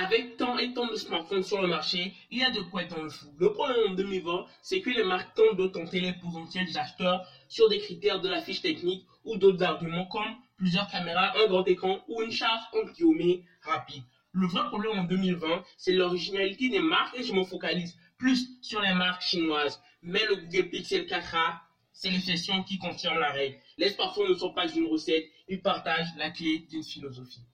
avec tant et tant de smartphones sur le marché, il y a de quoi être dans le fou. Le problème en 2020, c'est que les marques tentent de tenter les potentiels acheteurs sur des critères de la fiche technique ou d'autres arguments comme plusieurs caméras, un grand écran ou une charge en guillemets rapide. Le vrai problème en 2020, c'est l'originalité des marques et je me focalise plus sur les marques chinoises. Mais le Google Pixel 4a, c'est l'exception qui confirme la règle. Les smartphones ne sont pas une recette, ils partagent la clé d'une philosophie.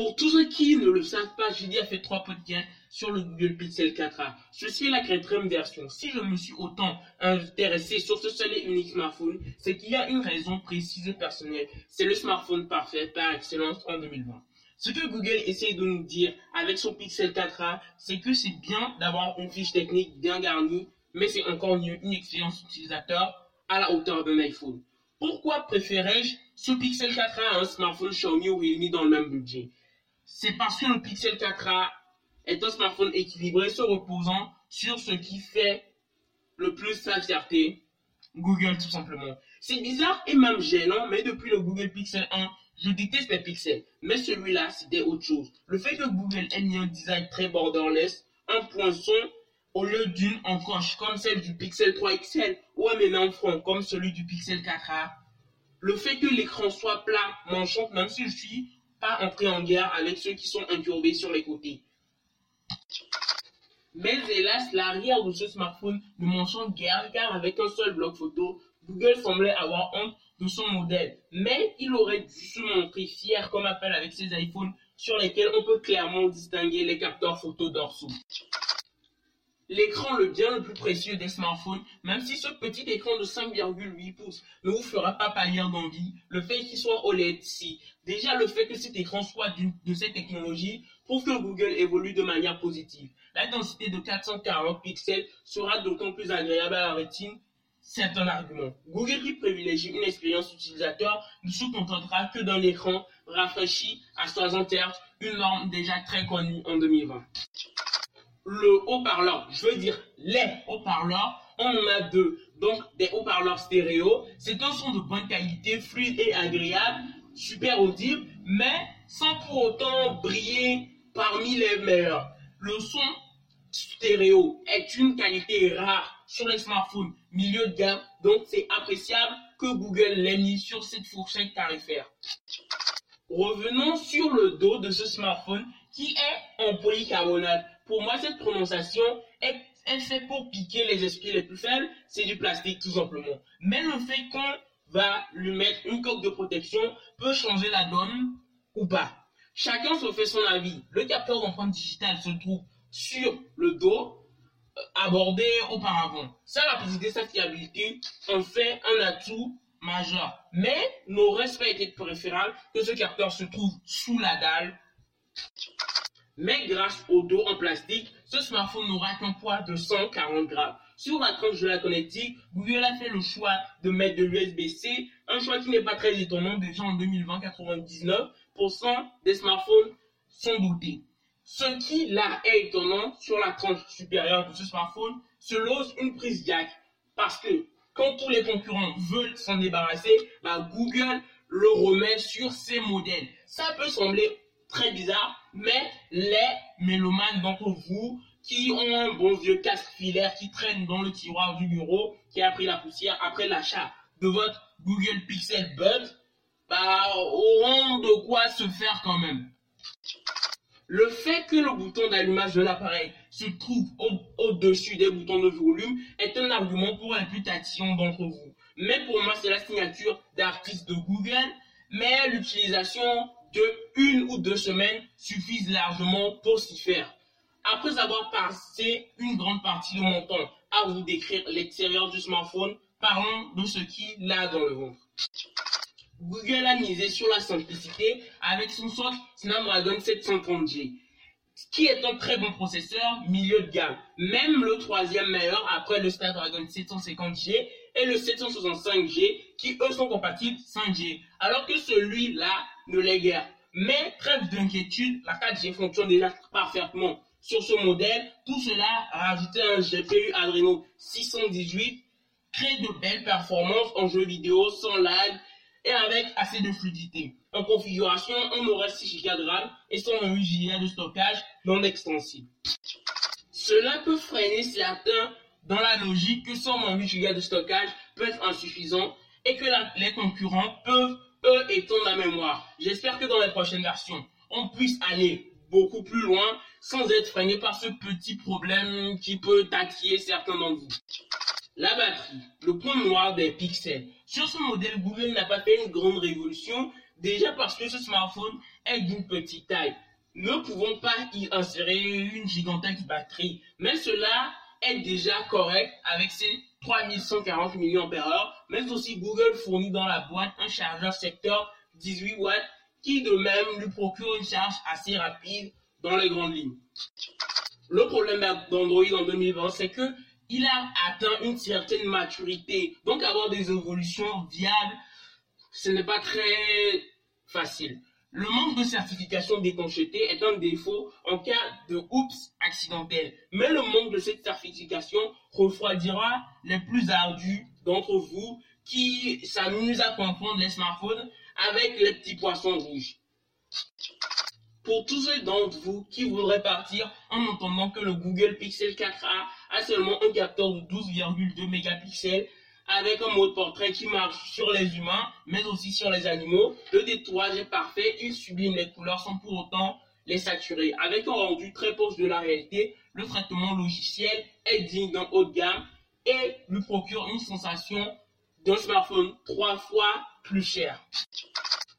Pour tous ceux qui ne le savent pas, j'ai déjà fait trois podcasts sur le Google Pixel 4a. Ceci est la quatrième version. Si je me suis autant intéressé sur ce seul et unique smartphone, c'est qu'il y a une raison précise et personnelle. C'est le smartphone parfait par excellence en 2020. Ce que Google essaie de nous dire avec son Pixel 4a, c'est que c'est bien d'avoir une fiche technique bien garnie, mais c'est encore mieux une expérience utilisateur à la hauteur d'un iPhone. Pourquoi préférais-je ce Pixel 4a à un smartphone Xiaomi ou Realme dans le même budget? C'est parce que le Pixel 4a est un smartphone équilibré se reposant sur ce qui fait le plus sa fierté, Google tout simplement. C'est bizarre et même gênant, mais depuis le Google Pixel 1, je déteste les pixels. Mais celui-là, c'était autre chose. Le fait que Google ait mis un design très borderless, un poinçon au lieu d'une encoche comme celle du Pixel 3 XL ou un énorme front comme celui du Pixel 4a. Le fait que l'écran soit plat m'enchante même si je suis pas entrer en guerre avec ceux qui sont incurvés sur les côtés. Mais hélas, l'arrière de ce smartphone ne mentionne guère car avec un seul bloc photo, Google semblait avoir honte de son modèle. Mais il aurait dû se montrer fier comme Apple avec ses iPhones sur lesquels on peut clairement distinguer les capteurs photo dorsaux l'écran le bien le plus précieux des smartphones, même si ce petit écran de 5,8 pouces ne vous fera pas pâlir d'envie, le fait qu'il soit OLED, si. Déjà, le fait que cet écran soit de cette technologie prouve que Google évolue de manière positive. La densité de 440 pixels sera d'autant plus agréable à la rétine c'est un argument. Google qui privilégie une expérience utilisateur ne se contentera que d'un écran rafraîchi à 60 Hz, une norme déjà très connue en 2020 le haut-parleur, je veux dire les haut-parleurs, on en a deux. Donc des haut-parleurs stéréo, c'est un son de bonne qualité, fluide et agréable, super audible, mais sans pour autant briller parmi les meilleurs. Le son stéréo est une qualité rare sur les smartphones milieu de gamme, donc c'est appréciable que Google l'ait mis sur cette fourchette tarifaire. Revenons sur le dos de ce smartphone qui est en polycarbonate. Pour moi, cette prononciation est, faite pour piquer les esprits les plus faibles. C'est du plastique, tout simplement. Mais le fait qu'on va lui mettre une coque de protection peut changer la donne ou pas. Chacun se fait son avis. Le capteur d'empreinte digitale se trouve sur le dos euh, abordé auparavant. Ça, la rapidité, sa fiabilité en fait un atout majeur. Mais n'aurait pas été préférable que ce capteur se trouve sous la dalle mais grâce au dos en plastique, ce smartphone n'aura qu'un poids de 140 grammes. Sur la tranche de la connectique, Google a fait le choix de mettre de l'USB-C, un choix qui n'est pas très étonnant. Déjà en 2020, 99% des smartphones sont dotés. Ce qui là est étonnant sur la tranche supérieure de ce smartphone, se lose une prise jack. Parce que quand tous les concurrents veulent s'en débarrasser, bah, Google le remet sur ses modèles. Ça peut sembler très bizarre, mais les mélomanes d'entre vous qui ont un bon vieux casque filaire qui traîne dans le tiroir du bureau, qui a pris la poussière après l'achat de votre Google Pixel Buds, bah, auront de quoi se faire quand même. Le fait que le bouton d'allumage de l'appareil se trouve au-dessus des boutons de volume est un argument pour la réputation d'entre vous. Mais pour moi, c'est la signature d'artiste de Google, mais l'utilisation de une ou deux semaines suffisent largement pour s'y faire. Après avoir passé une grande partie de mon temps à vous décrire l'extérieur du smartphone, parlons de ce qu'il a dans le ventre. Google a misé sur la simplicité avec son socle Snapdragon 730G, qui est un très bon processeur milieu de gamme. Même le troisième meilleur après le Snapdragon 750G et le 765G qui eux sont compatibles 5G, alors que celui-là ne l'est guère. Mais trêve d'inquiétude, la 4G fonctionne déjà parfaitement sur ce modèle. Tout cela, rajouter un GPU Adreno 618, crée de belles performances en jeu vidéo sans lag et avec assez de fluidité. En configuration, on aurait 6 Go de RAM et 128 Go de stockage non extensible. Cela peut freiner certains dans la logique que 128 Go de stockage peut être insuffisant et que les concurrents peuvent, eux, étendre la mémoire. J'espère que dans les prochaines versions, on puisse aller beaucoup plus loin sans être freiné par ce petit problème qui peut tatiller certains d'entre vous. La batterie, le point noir des pixels. Sur ce modèle, Google n'a pas fait une grande révolution, déjà parce que ce smartphone est d'une petite taille. Ne pouvons pas y insérer une gigantesque batterie, mais cela est déjà correct avec ses 3140 mAh, mais aussi Google fournit dans la boîte un chargeur secteur 18 watts qui de même lui procure une charge assez rapide dans les grandes lignes. Le problème d'Android en 2020, c'est que il a atteint une certaine maturité. Donc avoir des évolutions viables, ce n'est pas très facile. Le manque de certification d'étanchéité est un défaut en cas de oups accidentel. Mais le manque de cette certification refroidira les plus ardus d'entre vous qui s'amusent à comprendre les smartphones avec les petits poissons rouges. Pour tous ceux d'entre vous qui voudraient partir en entendant que le Google Pixel 4a a seulement un capteur de 12,2 mégapixels avec un mode portrait qui marche sur les humains, mais aussi sur les animaux. Le détourage est parfait, il sublime les couleurs sans pour autant les saturer. Avec un rendu très proche de la réalité, le traitement logiciel est digne d'un haut de gamme et lui procure une sensation d'un smartphone trois fois plus cher.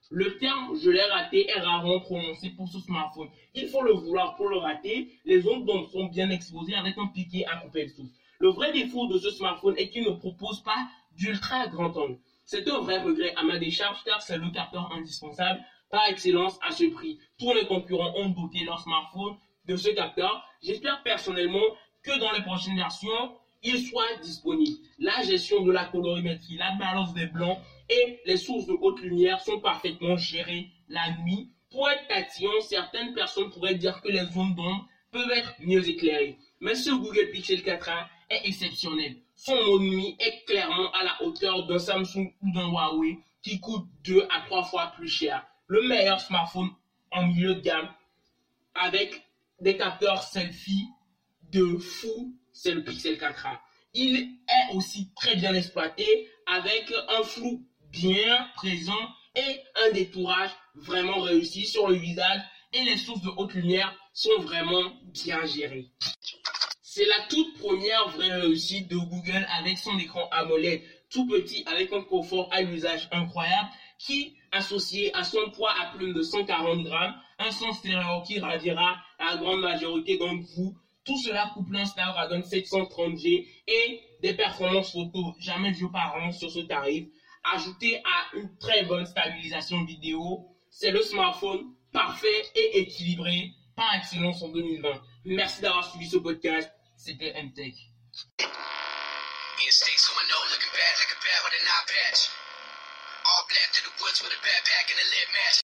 Le terme je l'ai raté est rarement prononcé pour ce smartphone. Il faut le vouloir pour le rater. Les ondes d'ombre sont bien exposées avec un piqué à couper le souffle. Le vrai défaut de ce smartphone est qu'il ne propose pas d'ultra grand angle. C'est un vrai regret à ma décharge car c'est le capteur indispensable par excellence à ce prix. Tous les concurrents ont doté leur smartphone de ce capteur. J'espère personnellement que dans les prochaines versions, il soit disponible. La gestion de la colorimétrie, la balance des blancs et les sources de haute lumière sont parfaitement gérées la nuit. Pour être tatillon, certaines personnes pourraient dire que les zones d'ombre peuvent être mieux éclairées. Mais ce Google Pixel 4a exceptionnel. Son mode nuit est clairement à la hauteur d'un Samsung ou d'un Huawei qui coûte 2 à 3 fois plus cher. Le meilleur smartphone en milieu de gamme avec des capteurs selfie de fou, c'est le Pixel 4a. Il est aussi très bien exploité avec un flou bien présent et un détourage vraiment réussi sur le visage et les sources de haute lumière sont vraiment bien gérées. C'est la toute première vraie réussite de Google avec son écran AMOLED tout petit avec un confort à l'usage incroyable qui, associé à son poids à plume de 140 grammes, un son stéréo qui ravira la grande majorité d'entre vous, tout cela couple un Snapdragon 730G et des performances photo jamais vues par an sur ce tarif, ajouté à une très bonne stabilisation vidéo, c'est le smartphone parfait et équilibré par excellence en 2020. Merci d'avoir suivi ce podcast. sit there and take. Instincts on my nose looking bad like a bad with an eye patch. All black to the woods with a backpack and a lid match.